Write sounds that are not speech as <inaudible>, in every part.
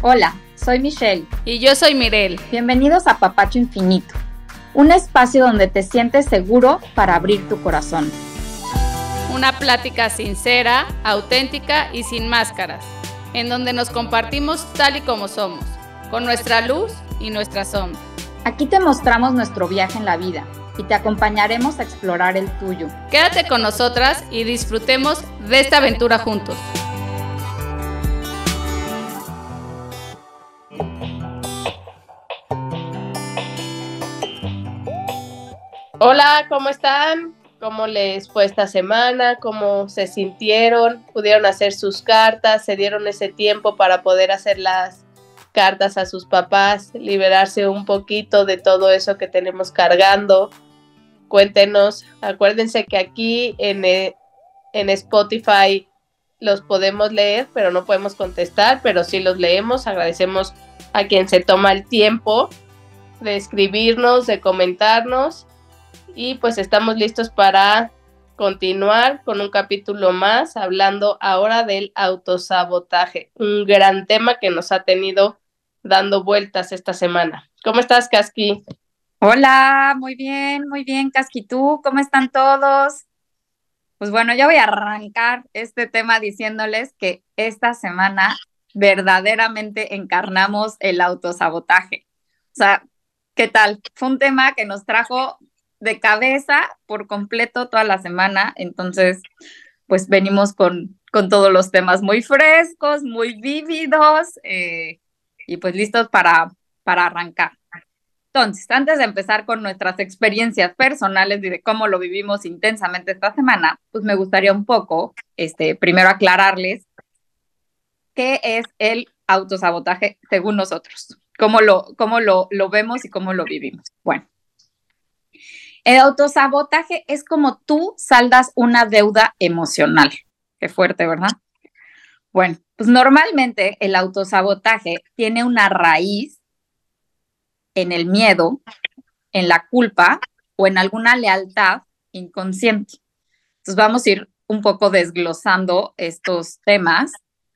Hola, soy Michelle. Y yo soy Mirel. Bienvenidos a Papacho Infinito, un espacio donde te sientes seguro para abrir tu corazón. Una plática sincera, auténtica y sin máscaras, en donde nos compartimos tal y como somos, con nuestra luz y nuestra sombra. Aquí te mostramos nuestro viaje en la vida y te acompañaremos a explorar el tuyo. Quédate con nosotras y disfrutemos de esta aventura juntos. Hola, ¿cómo están? ¿Cómo les fue esta semana? ¿Cómo se sintieron? ¿Pudieron hacer sus cartas? ¿Se dieron ese tiempo para poder hacer las cartas a sus papás? Liberarse un poquito de todo eso que tenemos cargando. Cuéntenos. Acuérdense que aquí en, eh, en Spotify los podemos leer, pero no podemos contestar, pero sí los leemos. Agradecemos a quien se toma el tiempo de escribirnos, de comentarnos y pues estamos listos para continuar con un capítulo más hablando ahora del autosabotaje, un gran tema que nos ha tenido dando vueltas esta semana. ¿Cómo estás, Casqui? Hola, muy bien, muy bien, Casqui. ¿Tú cómo están todos? Pues bueno, ya voy a arrancar este tema diciéndoles que esta semana verdaderamente encarnamos el autosabotaje. O sea, ¿qué tal? Fue un tema que nos trajo de cabeza por completo toda la semana, entonces pues venimos con, con todos los temas muy frescos, muy vívidos eh, y pues listos para, para arrancar. Entonces, antes de empezar con nuestras experiencias personales y de cómo lo vivimos intensamente esta semana, pues me gustaría un poco, este, primero aclararles qué es el autosabotaje según nosotros, cómo lo, cómo lo, lo vemos y cómo lo vivimos. Bueno, el autosabotaje es como tú saldas una deuda emocional. Qué fuerte, ¿verdad? Bueno, pues normalmente el autosabotaje tiene una raíz en el miedo, en la culpa o en alguna lealtad inconsciente. Entonces vamos a ir un poco desglosando estos temas,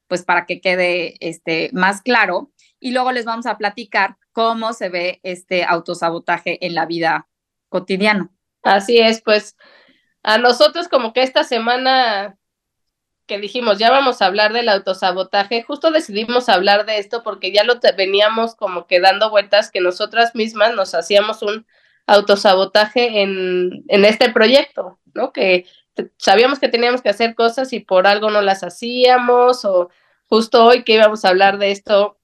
pues para que quede este, más claro. Y luego les vamos a platicar cómo se ve este autosabotaje en la vida cotidiano. Así es, pues a nosotros como que esta semana que dijimos, ya vamos a hablar del autosabotaje, justo decidimos hablar de esto porque ya lo veníamos como que dando vueltas que nosotras mismas nos hacíamos un autosabotaje en, en este proyecto, ¿no? Que sabíamos que teníamos que hacer cosas y por algo no las hacíamos o justo hoy que íbamos a hablar de esto,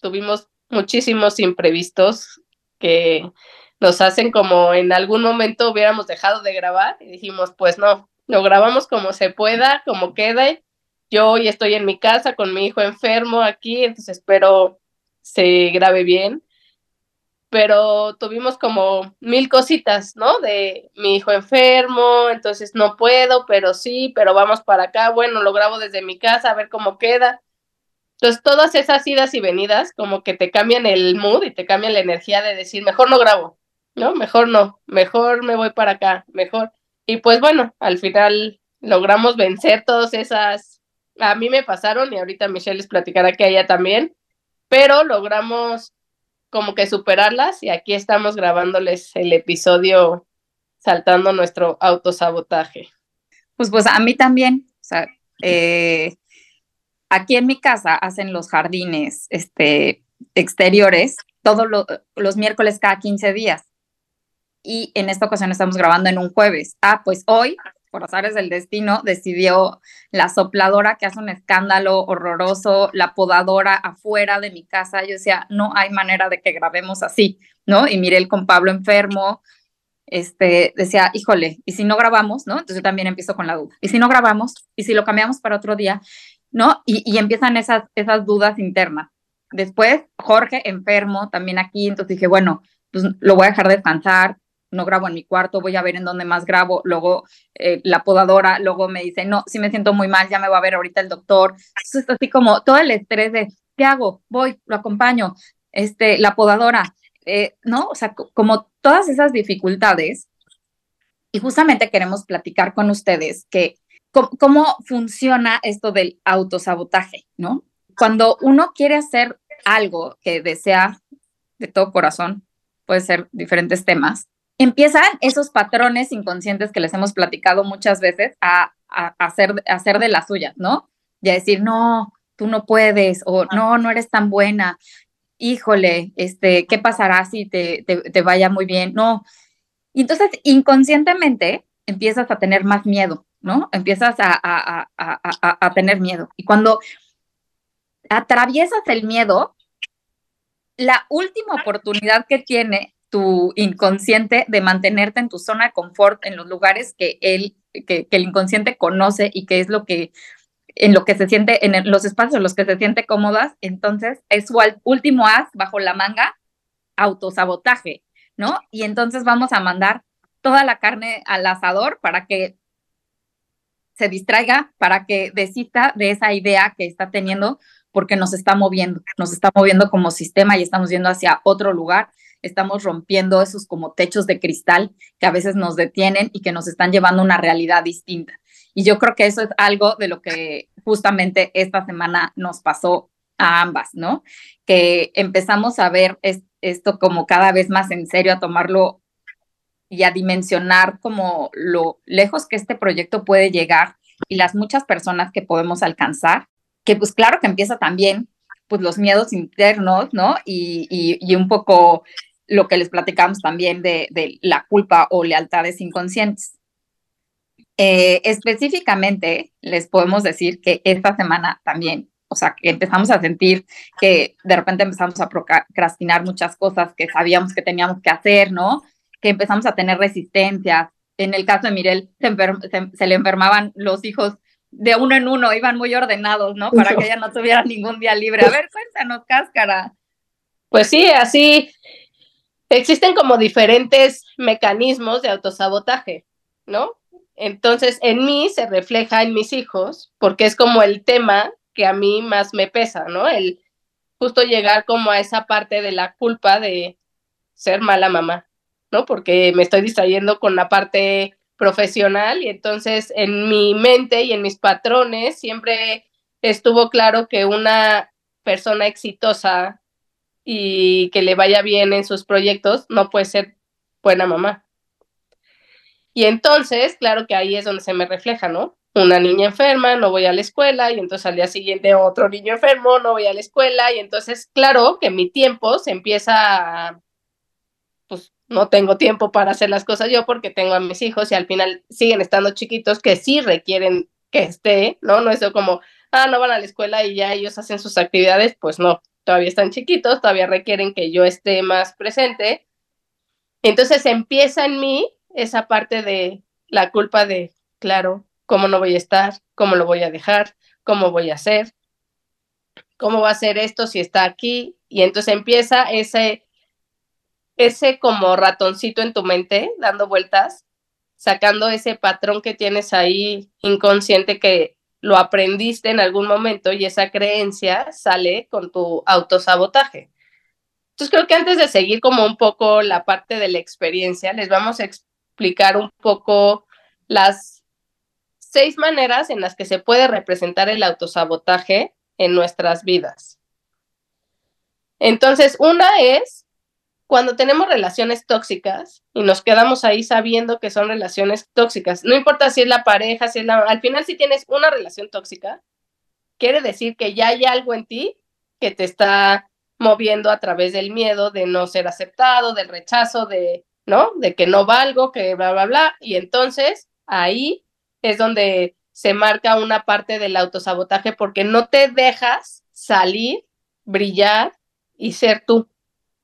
tuvimos muchísimos imprevistos que nos hacen como en algún momento hubiéramos dejado de grabar y dijimos, pues no, lo grabamos como se pueda, como quede. Yo hoy estoy en mi casa con mi hijo enfermo aquí, entonces espero se grabe bien. Pero tuvimos como mil cositas, ¿no? De mi hijo enfermo, entonces no puedo, pero sí, pero vamos para acá, bueno, lo grabo desde mi casa a ver cómo queda. Entonces, todas esas idas y venidas como que te cambian el mood y te cambian la energía de decir, mejor no grabo, no, mejor no, mejor me voy para acá, mejor. Y pues bueno, al final logramos vencer todas esas, a mí me pasaron y ahorita Michelle les platicará que a ella también, pero logramos como que superarlas y aquí estamos grabándoles el episodio saltando nuestro autosabotaje. Pues pues a mí también, o sea, eh, aquí en mi casa hacen los jardines este, exteriores todos los miércoles cada 15 días y en esta ocasión estamos grabando en un jueves. Ah, pues hoy, por azares del destino, decidió la sopladora que hace un escándalo horroroso, la podadora afuera de mi casa. Yo decía, no hay manera de que grabemos así, ¿no? Y miré el con Pablo enfermo, este, decía, híjole, ¿y si no grabamos, no? Entonces yo también empiezo con la duda. ¿Y si no grabamos? ¿Y si lo cambiamos para otro día? ¿No? Y, y empiezan esas, esas dudas internas. Después, Jorge enfermo también aquí, entonces dije, bueno, pues lo voy a dejar descansar, no grabo en mi cuarto, voy a ver en dónde más grabo, luego eh, la podadora, luego me dice, no, si me siento muy mal, ya me va a ver ahorita el doctor. Eso es así como todo el estrés de, ¿qué hago? Voy, lo acompaño, este, la podadora, eh, ¿no? O sea, como todas esas dificultades. Y justamente queremos platicar con ustedes que cómo funciona esto del autosabotaje, ¿no? Cuando uno quiere hacer algo que desea de todo corazón, puede ser diferentes temas, empiezan esos patrones inconscientes que les hemos platicado muchas veces a, hacer, de las suyas, ¿no? Y a decir, no, tú no puedes, o no, no eres tan buena, híjole, este, ¿qué pasará si te, te, vaya muy bien? No. Y entonces, inconscientemente, empiezas a tener más miedo, ¿no? Empiezas a, a, tener miedo. Y cuando atraviesas el miedo, la última oportunidad que tiene tu inconsciente de mantenerte en tu zona de confort, en los lugares que él, que, el inconsciente conoce y que es lo que, en lo que se siente, en los espacios en los que se siente cómodas, entonces es su último as bajo la manga, autosabotaje, ¿no? Y entonces vamos a mandar toda la carne al asador para que se distraiga, para que desista de esa idea que está teniendo, porque nos está moviendo, nos está moviendo como sistema y estamos yendo hacia otro lugar, estamos rompiendo esos como techos de cristal que a veces nos detienen y que nos están llevando a una realidad distinta. Y yo creo que eso es algo de lo que justamente esta semana nos pasó a ambas, ¿no? Que empezamos a ver esto como cada vez más en serio, a tomarlo y a dimensionar como lo lejos que este proyecto puede llegar y las muchas personas que podemos alcanzar que pues claro que empieza también pues los miedos internos, ¿no? Y, y, un poco lo que les platicamos también de, de la culpa o lealtades inconscientes. Eh, específicamente, les podemos decir que esta semana también, o sea, que empezamos a sentir que de repente empezamos a procrastinar muchas cosas que sabíamos que teníamos que hacer, ¿no? Que empezamos a tener resistencias. En el caso de Mirel, se le enfermaban los hijos de uno en uno, iban muy ordenados, ¿no? Para que ella no tuviera ningún día libre. A ver, cuéntanos, Cáscara. Pues sí, así existen como diferentes mecanismos de autosabotaje, ¿no? Entonces, en mí se refleja en mis hijos, porque es como el tema que a mí más me pesa, ¿no? El justo llegar como a esa parte de la culpa de ser mala mamá, ¿no? Porque me estoy distrayendo con la parte profesional y entonces en mi mente y en mis patrones siempre estuvo claro que una persona exitosa y que le vaya bien en sus proyectos no puede ser buena mamá. Y entonces, claro que ahí es donde se me refleja, ¿no? Una niña enferma, no voy a la escuela y entonces al día siguiente otro niño enfermo, no voy a la escuela y entonces, claro que mi tiempo se empieza a no tengo tiempo para hacer las cosas yo porque tengo a mis hijos y al final siguen estando chiquitos que sí requieren que esté, ¿no? No es como, ah, no van a la escuela y ya ellos hacen sus actividades, pues no, todavía están chiquitos, todavía requieren que yo esté más presente. Entonces empieza en mí esa parte de la culpa de, claro, ¿cómo no voy a estar? ¿Cómo lo voy a dejar? ¿Cómo voy a hacer? ¿Cómo va a ser esto si está aquí? Y entonces empieza ese ese como ratoncito en tu mente dando vueltas, sacando ese patrón que tienes ahí inconsciente que lo aprendiste en algún momento y esa creencia sale con tu autosabotaje. Entonces creo que antes de seguir como un poco la parte de la experiencia, les vamos a explicar un poco las seis maneras en las que se puede representar el autosabotaje en nuestras vidas. Entonces, una es cuando tenemos relaciones tóxicas y nos quedamos ahí sabiendo que son relaciones tóxicas, no importa si es la pareja, si es la... Al final, si tienes una relación tóxica, quiere decir que ya hay algo en ti que te está moviendo a través del miedo de no ser aceptado, del rechazo, de, ¿no? De que no valgo, que bla, bla, bla. Y entonces ahí es donde se marca una parte del autosabotaje porque no te dejas salir, brillar y ser tú.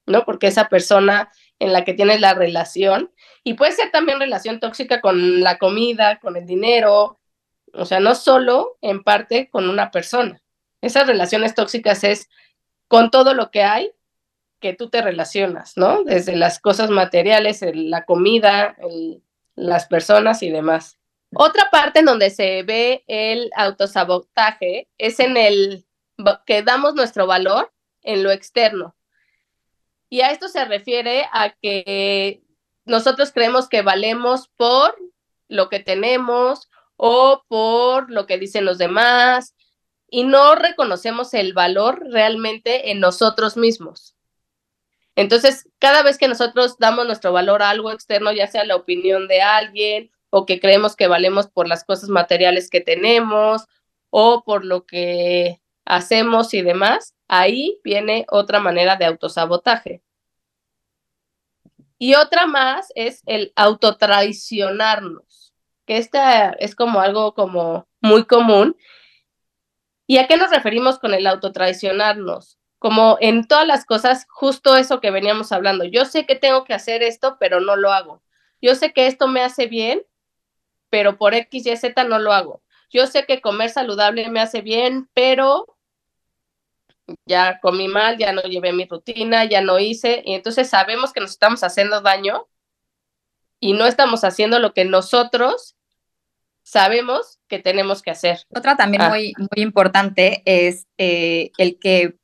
¿No? Porque esa persona en la que tienes la relación, y puede ser también relación tóxica con la comida, con el dinero, o sea, no solo en parte con una persona. Esas relaciones tóxicas es con todo lo que hay que tú te relacionas, ¿no? Desde las cosas materiales, la comida, las personas y demás. Otra parte en donde se ve el autosabotaje es en el que damos nuestro valor en lo externo. Y a esto se refiere a que nosotros creemos que valemos por lo que tenemos o por lo que dicen los demás. y no reconocemos el valor realmente en nosotros mismos. Entonces, cada vez que nosotros damos nuestro valor a algo externo, ya sea la opinión de alguien o que creemos que valemos por las cosas materiales que tenemos o por lo que hacemos y demás, ahí viene otra manera de autosabotaje. Y otra más es el autotraicionarnos, que esta es como algo como muy común. ¿Y a qué nos referimos con el autotraicionarnos? Como en todas las cosas, justo eso que veníamos hablando. Yo sé que tengo que hacer esto, pero no lo hago. Yo sé que esto me hace bien, pero por X, Y, Z no lo hago. Yo sé que comer saludable me hace bien, pero ya comí mal, ya no llevé mi rutina, ya no hice, y entonces sabemos que nos estamos haciendo daño y no estamos haciendo lo que nosotros sabemos que tenemos que hacer. Otra también ah. muy, muy importante es eh, el que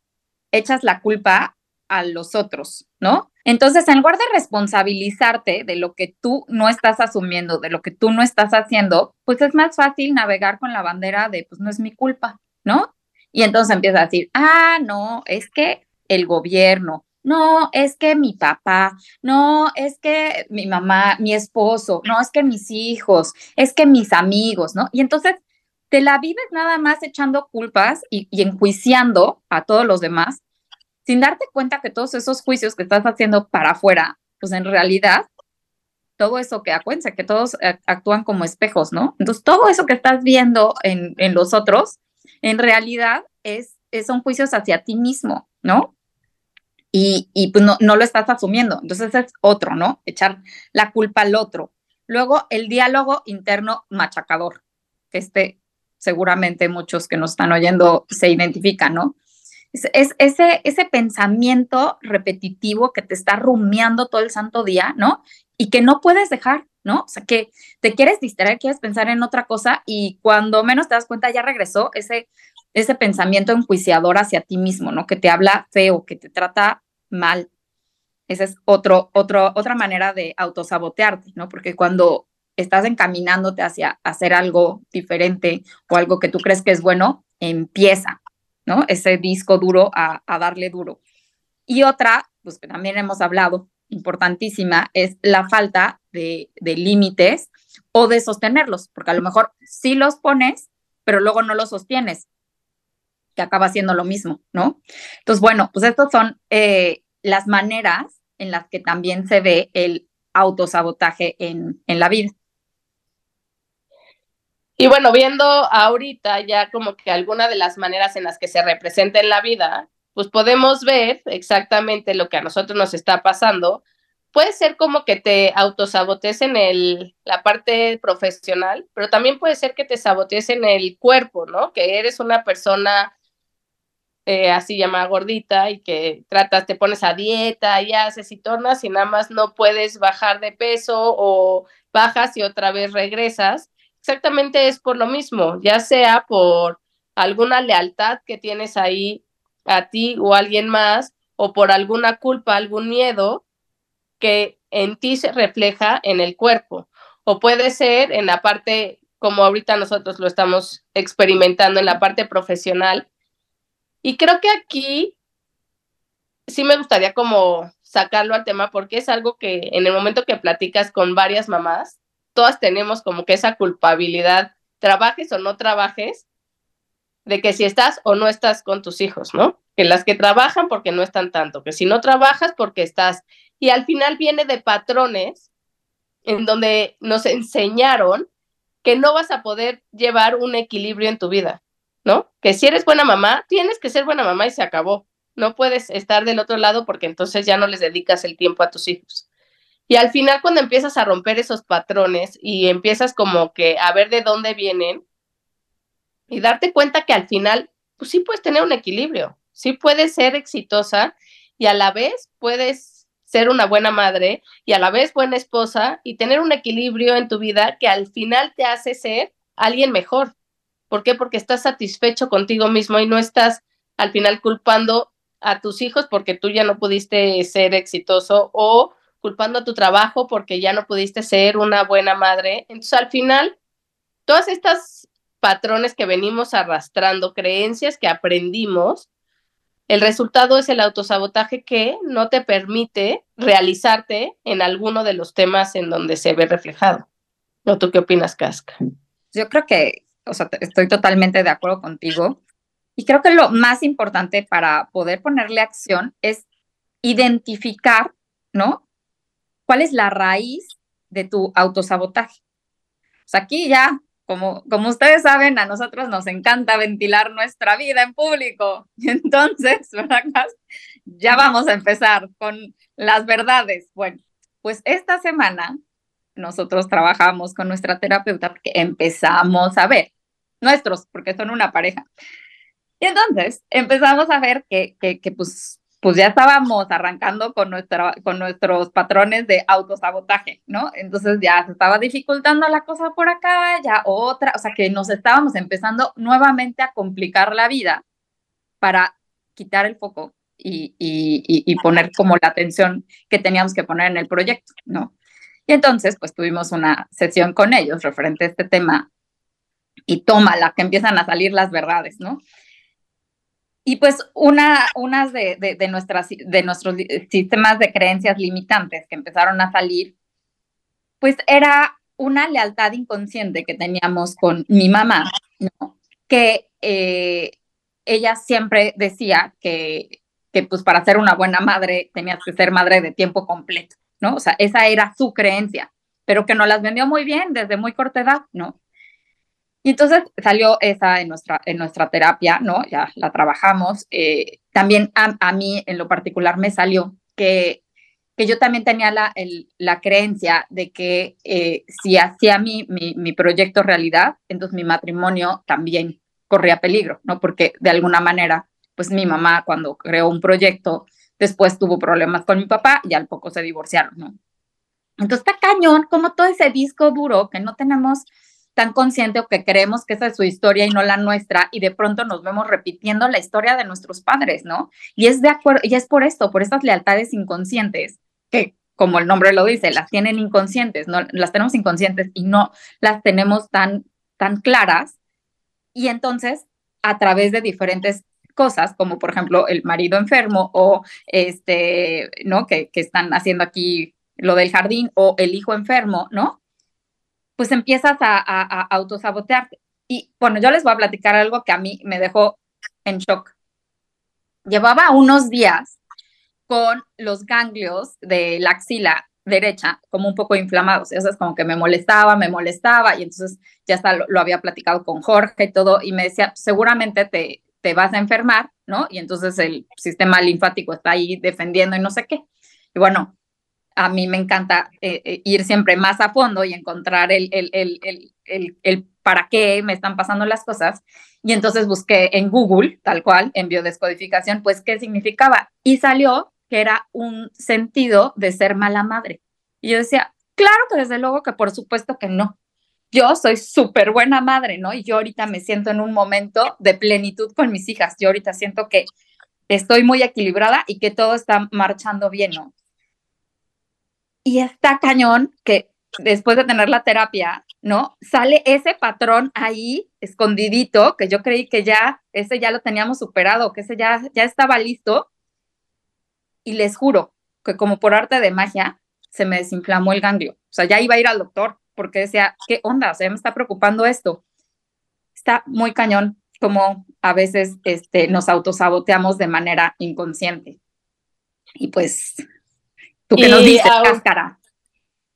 echas la culpa a los otros, ¿no? Entonces, en lugar de responsabilizarte de lo que tú no estás asumiendo, de lo que tú no estás haciendo, pues es más fácil navegar con la bandera de, pues no es mi culpa, ¿no? Y entonces empieza a decir, ah, no, es que el gobierno, no, es que mi papá, no, es que mi mamá, mi esposo, no, es que mis hijos, es que mis amigos, ¿no? Y entonces te la vives nada más echando culpas y, enjuiciando a todos los demás, sin darte cuenta que todos esos juicios que estás haciendo para afuera, pues en realidad, todo eso que acuérdense que todos eh, actúan como espejos, ¿no? Entonces, todo eso que estás viendo en, en los otros, en realidad es, son juicios hacia ti mismo, ¿no? Y, y pues no, no, lo estás asumiendo. Entonces es otro, ¿no? Echar la culpa al otro. Luego, el diálogo interno machacador. Este, seguramente muchos que nos están oyendo se identifican, ¿no? Es, es, ese, ese pensamiento repetitivo que te está rumiando todo el santo día, ¿no? Y que no puedes dejar, ¿no? O sea, que te quieres distraer, quieres pensar en otra cosa y cuando menos te das cuenta ya regresó ese, ese pensamiento enjuiciador hacia ti mismo, ¿no? Que te habla feo, que te trata mal. Esa es otra manera de autosabotearte, ¿no? Porque cuando estás encaminándote hacia hacer algo diferente o algo que tú crees que es bueno, empieza, ¿no? Ese disco duro a, a darle duro. Y otra, pues que también hemos hablado, importantísima es la falta de, límites o de sostenerlos, porque a lo mejor sí los pones, pero luego no los sostienes, que acaba siendo lo mismo, ¿no? Entonces, bueno, pues estas son eh, las maneras en las que también se ve el autosabotaje en, en la vida. Y bueno, viendo ahorita ya como que alguna de las maneras en las que se representa en la vida, pues podemos ver exactamente lo que a nosotros nos está pasando. Puede ser como que te autosabotees en el, la parte profesional, pero también puede ser que te sabotees en el cuerpo, ¿no? Que eres una persona eh, así llamada gordita y que tratas, te pones a dieta y haces y tornas y nada más no puedes bajar de peso o bajas y otra vez regresas. Exactamente es por lo mismo, ya sea por alguna lealtad que tienes ahí a ti o a alguien más o por alguna culpa, algún miedo que en ti se refleja en el cuerpo. O puede ser en la parte, como ahorita nosotros lo estamos experimentando, en la parte profesional. Y creo que aquí sí me gustaría como sacarlo al tema porque es algo que en el momento que platicas con varias mamás, todas tenemos como que esa culpabilidad, trabajes o no trabajes, de que si estás o no estás con tus hijos, ¿no? Que las que trabajan porque no están tanto, que si no trabajas porque estás. Y al final viene de patrones en donde nos enseñaron que no vas a poder llevar un equilibrio en tu vida, ¿no? Que si eres buena mamá, tienes que ser buena mamá y se acabó. No puedes estar del otro lado porque entonces ya no les dedicas el tiempo a tus hijos. Y al final cuando empiezas a romper esos patrones y empiezas como que a ver de dónde vienen, y darte cuenta que al final, pues sí puedes tener un equilibrio, sí puedes ser exitosa y a la vez puedes ser una buena madre y a la vez buena esposa y tener un equilibrio en tu vida que al final te hace ser alguien mejor. ¿Por qué? Porque estás satisfecho contigo mismo y no estás al final culpando a tus hijos porque tú ya no pudiste ser exitoso o culpando a tu trabajo porque ya no pudiste ser una buena madre. Entonces, al final, todas estas patrones que venimos arrastrando, creencias que aprendimos, el resultado es el autosabotaje que no te permite realizarte en alguno de los temas en donde se ve reflejado. ¿O tú qué opinas, Casca? Yo creo que, o sea, estoy totalmente de acuerdo contigo. Y creo que lo más importante para poder ponerle acción es identificar, ¿no? ¿Cuál es la raíz de tu autosabotaje? Aquí ya como, como ustedes saben, a nosotros nos encanta ventilar nuestra vida en público. <laughs> Entonces, ¿verdad? Ya vamos a empezar con las verdades. Bueno, pues esta semana nosotros trabajamos con nuestra terapeuta porque empezamos a ver nuestros, porque son una pareja. Y entonces empezamos a ver que, que, que pues pues ya estábamos arrancando con, nuestra, con nuestros patrones de autosabotaje, ¿no? Entonces ya se estaba dificultando la cosa por acá, ya otra, o sea que nos estábamos empezando nuevamente a complicar la vida para quitar el foco y, y, y, poner como la atención que teníamos que poner en el proyecto, ¿no? Y entonces, pues tuvimos una sesión con ellos referente a este tema y toma la que empiezan a salir las verdades, ¿no? Y pues una, unas de, de, nuestras, de nuestros sistemas de creencias limitantes que empezaron a salir, pues era una lealtad inconsciente que teníamos con mi mamá, que eh, ella siempre decía que, que pues para ser una buena madre tenías que ser madre de tiempo completo, ¿no? O sea, esa era su creencia, pero que nos las vendió muy bien desde muy corta edad, ¿no? Y entonces salió esa en nuestra, en nuestra terapia, ¿no? Ya la trabajamos. Eh, también a, mí en lo particular me salió que, que yo también tenía la, la creencia de que eh, si hacía mi, mi, mi proyecto realidad, entonces mi matrimonio también corría peligro, ¿no? Porque de alguna manera, pues mi mamá cuando creó un proyecto, después tuvo problemas con mi papá y al poco se divorciaron, ¿no? Entonces está cañón, como todo ese disco duro que no tenemos tan consciente o que creemos que esa es su historia y no la nuestra y de pronto nos vemos repitiendo la historia de nuestros padres, ¿no? Y es de acuerdo, y es por esto, por estas lealtades inconscientes que como el nombre lo dice, las tienen inconscientes, no las tenemos inconscientes y no las tenemos tan tan claras y entonces a través de diferentes cosas, como por ejemplo el marido enfermo o este, ¿no? Que, que están haciendo aquí lo del jardín o el hijo enfermo, ¿no? Pues empiezas a, a, autosabotearte. Y bueno, yo les voy a platicar algo que a mí me dejó en shock. Llevaba unos días con los ganglios de la axila derecha como un poco inflamados. Eso es como que me molestaba, me molestaba y entonces ya está, lo, había platicado con Jorge y todo y me decía, seguramente te, te vas a enfermar, ¿no? Y entonces el sistema linfático está ahí defendiendo y no sé qué. Y bueno, a mí me encanta eh, eh, ir siempre más a fondo y encontrar el, el, el, el, para qué me están pasando las cosas. Y entonces busqué en Google, tal cual, en biodescodificación, pues qué significaba. Y salió que era un sentido de ser mala madre. Y yo decía, claro que desde luego que por supuesto que no. Yo soy súper buena madre, ¿no? Y yo ahorita me siento en un momento de plenitud con mis hijas. Yo ahorita siento que estoy muy equilibrada y que todo está marchando bien, ¿no? Y está cañón que después de tener la terapia, ¿no? Sale ese patrón ahí escondidito, que yo creí que ya, ese ya lo teníamos superado, que ese ya, ya estaba listo. Y les juro que como por arte de magia, se me desinflamó el ganglio. O sea, ya iba a ir al doctor porque decía, ¿qué onda? O sea, me está preocupando esto. Está muy cañón como a veces este, nos autosaboteamos de manera inconsciente. Y pues ¿Tú qué nos dices, Cáscara?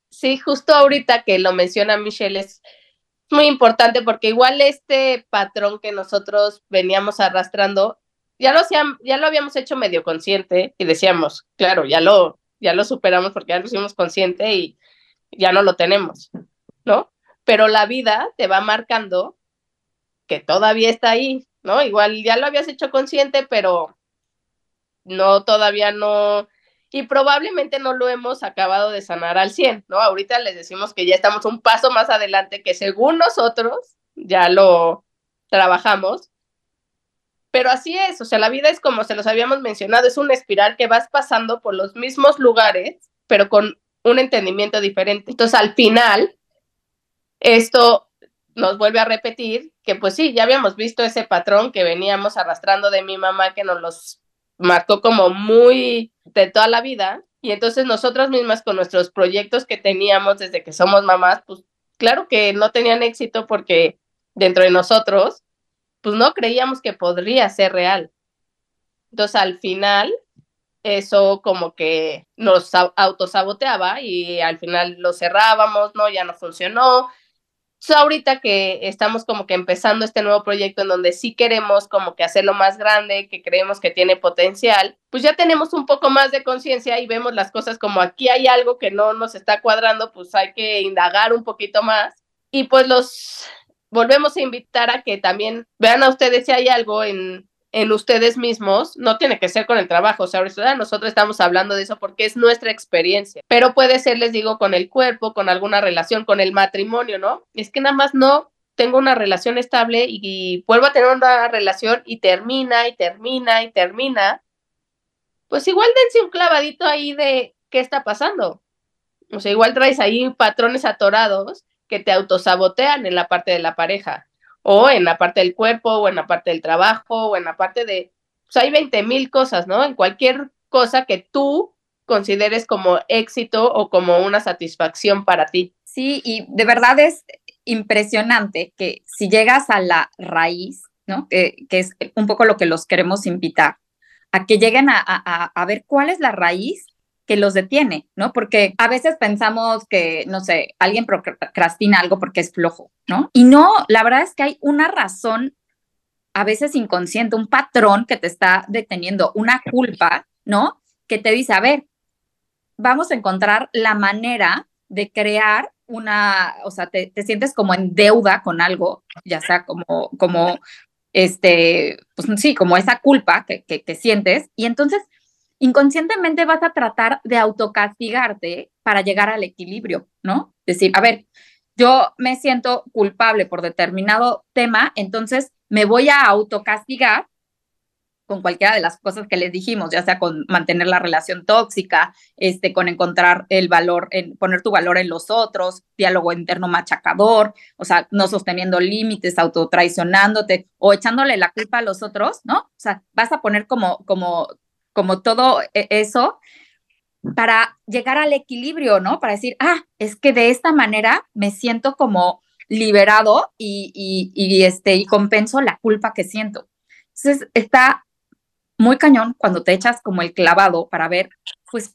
Sí, justo ahorita que lo menciona Michelle es muy importante porque igual este patrón que nosotros veníamos arrastrando, ya lo, ya lo habíamos hecho medio consciente y decíamos, claro, ya lo, ya lo superamos porque ya lo hicimos consciente y ya no lo tenemos, ¿no? Pero la vida te va marcando que todavía está ahí, ¿no? Igual ya lo habías hecho consciente, pero no, todavía no, y probablemente no lo hemos acabado de sanar al 100, ¿no? Ahorita les decimos que ya estamos un paso más adelante, que según nosotros ya lo trabajamos, pero así es, o sea, la vida es como se los habíamos mencionado, es una espiral que vas pasando por los mismos lugares, pero con un entendimiento diferente. Entonces, al final, esto nos vuelve a repetir que pues sí, ya habíamos visto ese patrón que veníamos arrastrando de mi mamá que nos los marcó como muy de toda la vida. Y entonces nosotras mismas con nuestros proyectos que teníamos desde que somos mamás, pues claro que no tenían éxito porque dentro de nosotros, pues no creíamos que podría ser real. Entonces al final eso como que nos autosaboteaba y al final lo cerrábamos, no, ya no funcionó, ahorita que estamos como que empezando este nuevo proyecto en donde sí queremos como que hacerlo más grande, que creemos que tiene potencial, pues ya tenemos un poco más de conciencia y vemos las cosas como aquí hay algo que no nos está cuadrando, pues hay que indagar un poquito más. Y pues los volvemos a invitar a que también vean a ustedes si hay algo en en ustedes mismos, no tiene que ser con el trabajo, o sea, ahorita nosotros estamos hablando de eso porque es nuestra experiencia, pero puede ser, les digo, con el cuerpo, con alguna relación, con el matrimonio, ¿no? Es que nada más no tengo una relación estable y, vuelvo a tener una relación y termina y termina y termina, pues igual dense un clavadito ahí de qué está pasando. O sea, igual traes ahí patrones atorados que te autosabotean en la parte de la pareja o en la parte del cuerpo, o en la parte del trabajo, o en la parte de, hay 20 mil cosas, ¿no? En cualquier cosa que tú consideres como éxito o como una satisfacción para ti. Sí, y de verdad es impresionante que si llegas a la raíz, ¿no? Que, que es un poco lo que los queremos invitar, a que lleguen a, a, a ver cuál es la raíz que los detiene, ¿no? Porque a veces pensamos que, no sé, alguien procrastina algo porque es flojo, ¿no? Y no, la verdad es que hay una razón, a veces inconsciente, un patrón que te está deteniendo, una culpa, ¿no? Que te dice, a ver, vamos a encontrar la manera de crear una, o sea, te, sientes como en deuda con algo, ya sea como, como, este, pues sí, como esa culpa que, que, que sientes, y entonces inconscientemente vas a tratar de autocastigarte para llegar al equilibrio, ¿no? Decir, a ver, yo me siento culpable por determinado tema, entonces me voy a autocastigar con cualquiera de las cosas que les dijimos, ya sea con mantener la relación tóxica, este, con encontrar el valor, en poner tu valor en los otros, diálogo interno machacador, o sea, no sosteniendo límites, autotraicionándote o echándole la culpa a los otros, ¿no? O sea, vas a poner como, como como todo e, eso, para llegar al equilibrio, ¿no? Para decir, ah, es que de esta manera me siento como liberado y, y, este, y compenso la culpa que siento. Entonces, está muy cañón cuando te echas como el clavado para ver, pues,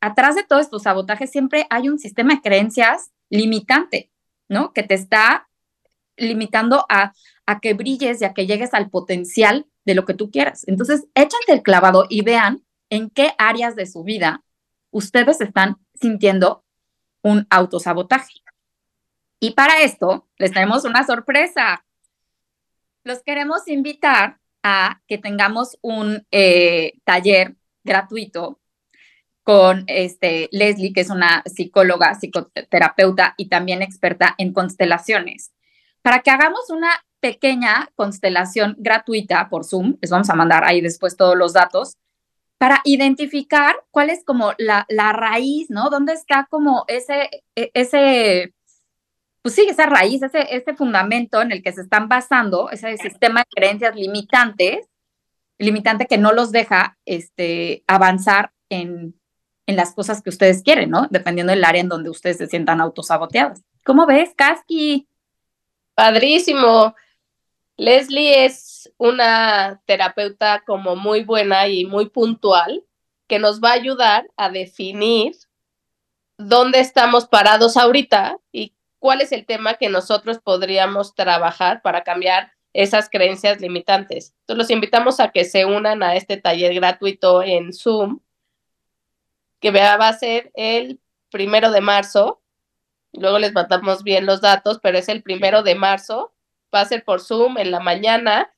atrás de todos estos sabotajes siempre hay un sistema de creencias limitante, ¿no? Que te está limitando a, a que brilles y a que llegues al potencial de lo que tú quieras. Entonces, échate el clavado y vean en qué áreas de su vida ustedes están sintiendo un autosabotaje. Y para esto, les tenemos una sorpresa. Los queremos invitar a que tengamos un eh, taller gratuito con este, Leslie, que es una psicóloga, psicoterapeuta y también experta en constelaciones, para que hagamos una pequeña constelación gratuita por Zoom, les vamos a mandar ahí después todos los datos, para identificar cuál es como la, la raíz, ¿no? ¿Dónde está como ese, e, ese, pues sí, esa raíz, ese, ese fundamento en el que se están basando, ese sistema de creencias limitantes, limitante que no los deja este, avanzar en, en las cosas que ustedes quieren, ¿no? Dependiendo del área en donde ustedes se sientan autosaboteados. ¿Cómo ves, Kaski? Padrísimo. Leslie es una terapeuta como muy buena y muy puntual que nos va a ayudar a definir dónde estamos parados ahorita y cuál es el tema que nosotros podríamos trabajar para cambiar esas creencias limitantes. Entonces los invitamos a que se unan a este taller gratuito en Zoom, que va a ser el primero de marzo. Luego les mandamos bien los datos, pero es el primero de marzo va a ser por Zoom en la mañana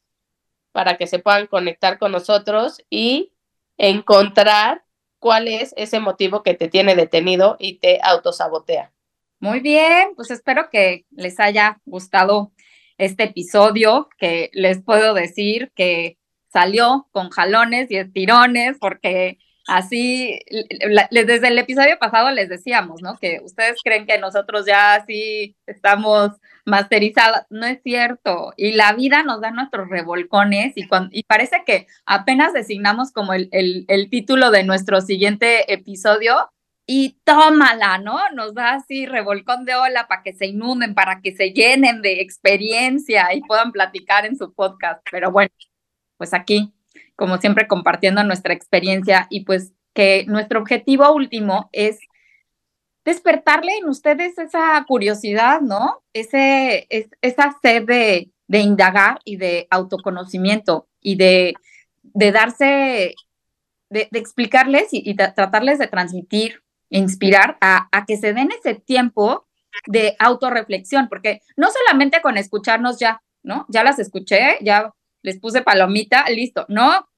para que se puedan conectar con nosotros y encontrar cuál es ese motivo que te tiene detenido y te autosabotea. Muy bien, pues espero que les haya gustado este episodio, que les puedo decir que salió con jalones y estirones, porque así, desde el episodio pasado les decíamos, ¿no? Que ustedes creen que nosotros ya así estamos masterizadas. No es cierto. Y la vida nos da nuestros revolcones y, y parece que apenas designamos como el, el, el título de nuestro siguiente episodio y tómala, ¿no? Nos da así revolcón de ola para que se inunden, para que se llenen de experiencia y puedan platicar en su podcast. Pero bueno, pues aquí, como siempre, compartiendo nuestra experiencia y pues que nuestro objetivo último es despertarle en ustedes esa curiosidad, ¿no? Ese, es, esa sed de, indagar y de autoconocimiento y de, darse, de, explicarles y, y tratarles de transmitir, inspirar a, a que se den ese tiempo de autorreflexión, porque no solamente con escucharnos ya, ¿no? Ya las escuché, ya les puse palomita, listo, no.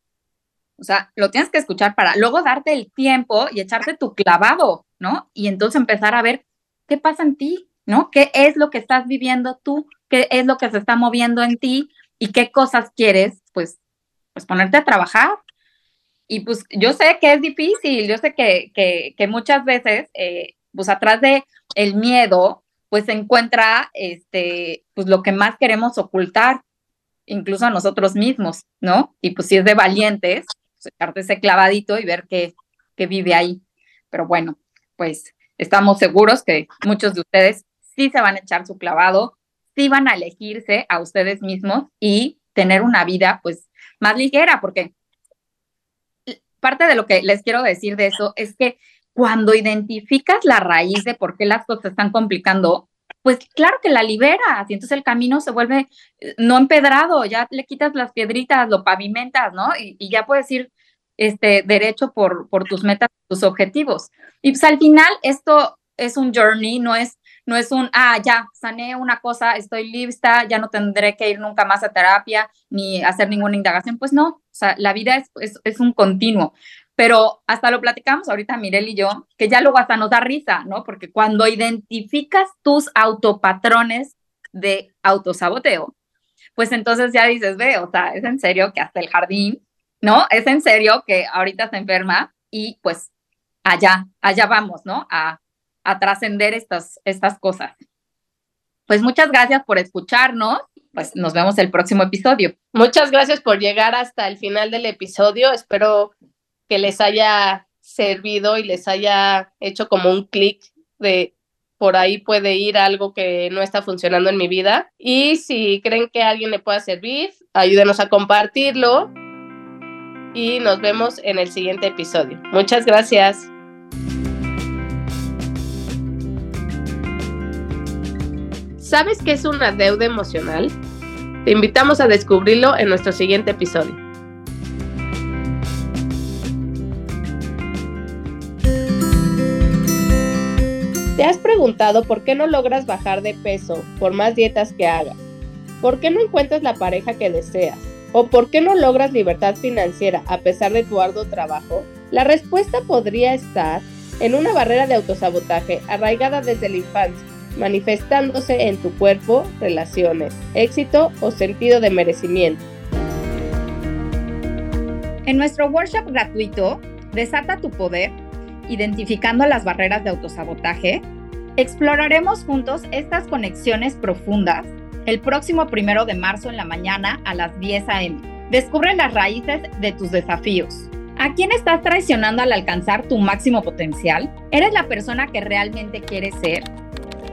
O sea, lo tienes que escuchar para luego darte el tiempo y echarte tu clavado, ¿no? Y entonces empezar a ver qué pasa en ti, ¿no? ¿Qué es lo que estás viviendo tú? ¿Qué es lo que se está moviendo en ti? ¿Y qué cosas quieres, pues, pues ponerte a trabajar? Y pues yo sé que es difícil, yo sé que, que, muchas veces, eh, pues atrás de el miedo, pues se encuentra, este, pues lo que más queremos ocultar, incluso a nosotros mismos, ¿no? Y pues si es de valientes, pues ese clavadito y ver qué, qué vive ahí. Pero bueno, pues estamos seguros que muchos de ustedes sí se van a echar su clavado, sí van a elegirse a ustedes mismos y tener una vida pues más ligera, porque parte de lo que les quiero decir de eso es que cuando identificas la raíz de por qué las cosas están complicando, pues claro que la liberas y entonces el camino se vuelve eh, no empedrado, ya le quitas las piedritas, lo pavimentas, ¿no? Y, y ya puedes ir este, derecho por, por tus metas, tus objetivos. Y pues al final esto es un journey, no es, no es un, ah, ya, sané una cosa, estoy lista, ya no tendré que ir nunca más a terapia ni hacer ninguna indagación. Pues no, o sea, la vida es, es, es un continuo. Pero hasta lo platicamos ahorita Mirel y yo, que ya luego hasta nos da risa, ¿no? Porque cuando identificas tus autopatrones de autosaboteo, pues entonces ya dices, ve, o sea, es en serio que hasta el jardín ¿no? Es en serio que ahorita se enferma y pues allá, allá vamos, ¿no? A, a trascender estas, estas cosas. Pues muchas gracias por escucharnos. Pues nos vemos el próximo episodio. Muchas gracias por llegar hasta el final del episodio. Espero que les haya servido y les haya hecho como un clic de por ahí puede ir algo que no está funcionando en mi vida. Y si creen que a alguien le pueda servir, ayúdenos a compartirlo y nos vemos en el siguiente episodio. Muchas gracias. ¿Sabes qué es una deuda emocional? Te invitamos a descubrirlo en nuestro siguiente episodio. ¿Te has preguntado por qué no logras bajar de peso por más dietas que hagas? ¿Por qué no encuentras la pareja que deseas? ¿O por qué no logras libertad financiera a pesar de tu arduo trabajo? La respuesta podría estar en una barrera de autosabotaje arraigada desde la infancia, manifestándose en tu cuerpo, relaciones, éxito o sentido de merecimiento. En nuestro workshop gratuito, Desata tu poder, identificando las barreras de autosabotaje, exploraremos juntos estas conexiones profundas el próximo primero de marzo en la mañana a las 10 a.m. Descubre las raíces de tus desafíos. ¿A quién estás traicionando al alcanzar tu máximo potencial? ¿Eres la persona que realmente quieres ser?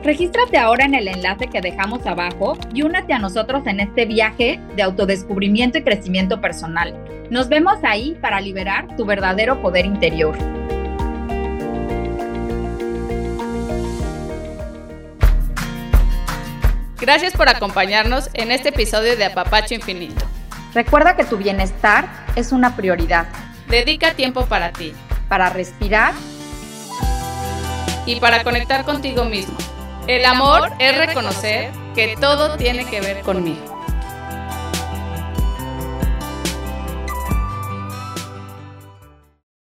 Regístrate ahora en el enlace que dejamos abajo y únete a nosotros en este viaje de autodescubrimiento y crecimiento personal. Nos vemos ahí para liberar tu verdadero poder interior. Gracias por acompañarnos en este episodio de Apapacho Infinito. Recuerda que tu bienestar es una prioridad. Dedica tiempo para ti. Para respirar. Y para conectar contigo mismo. El amor es reconocer que todo tiene que ver conmigo.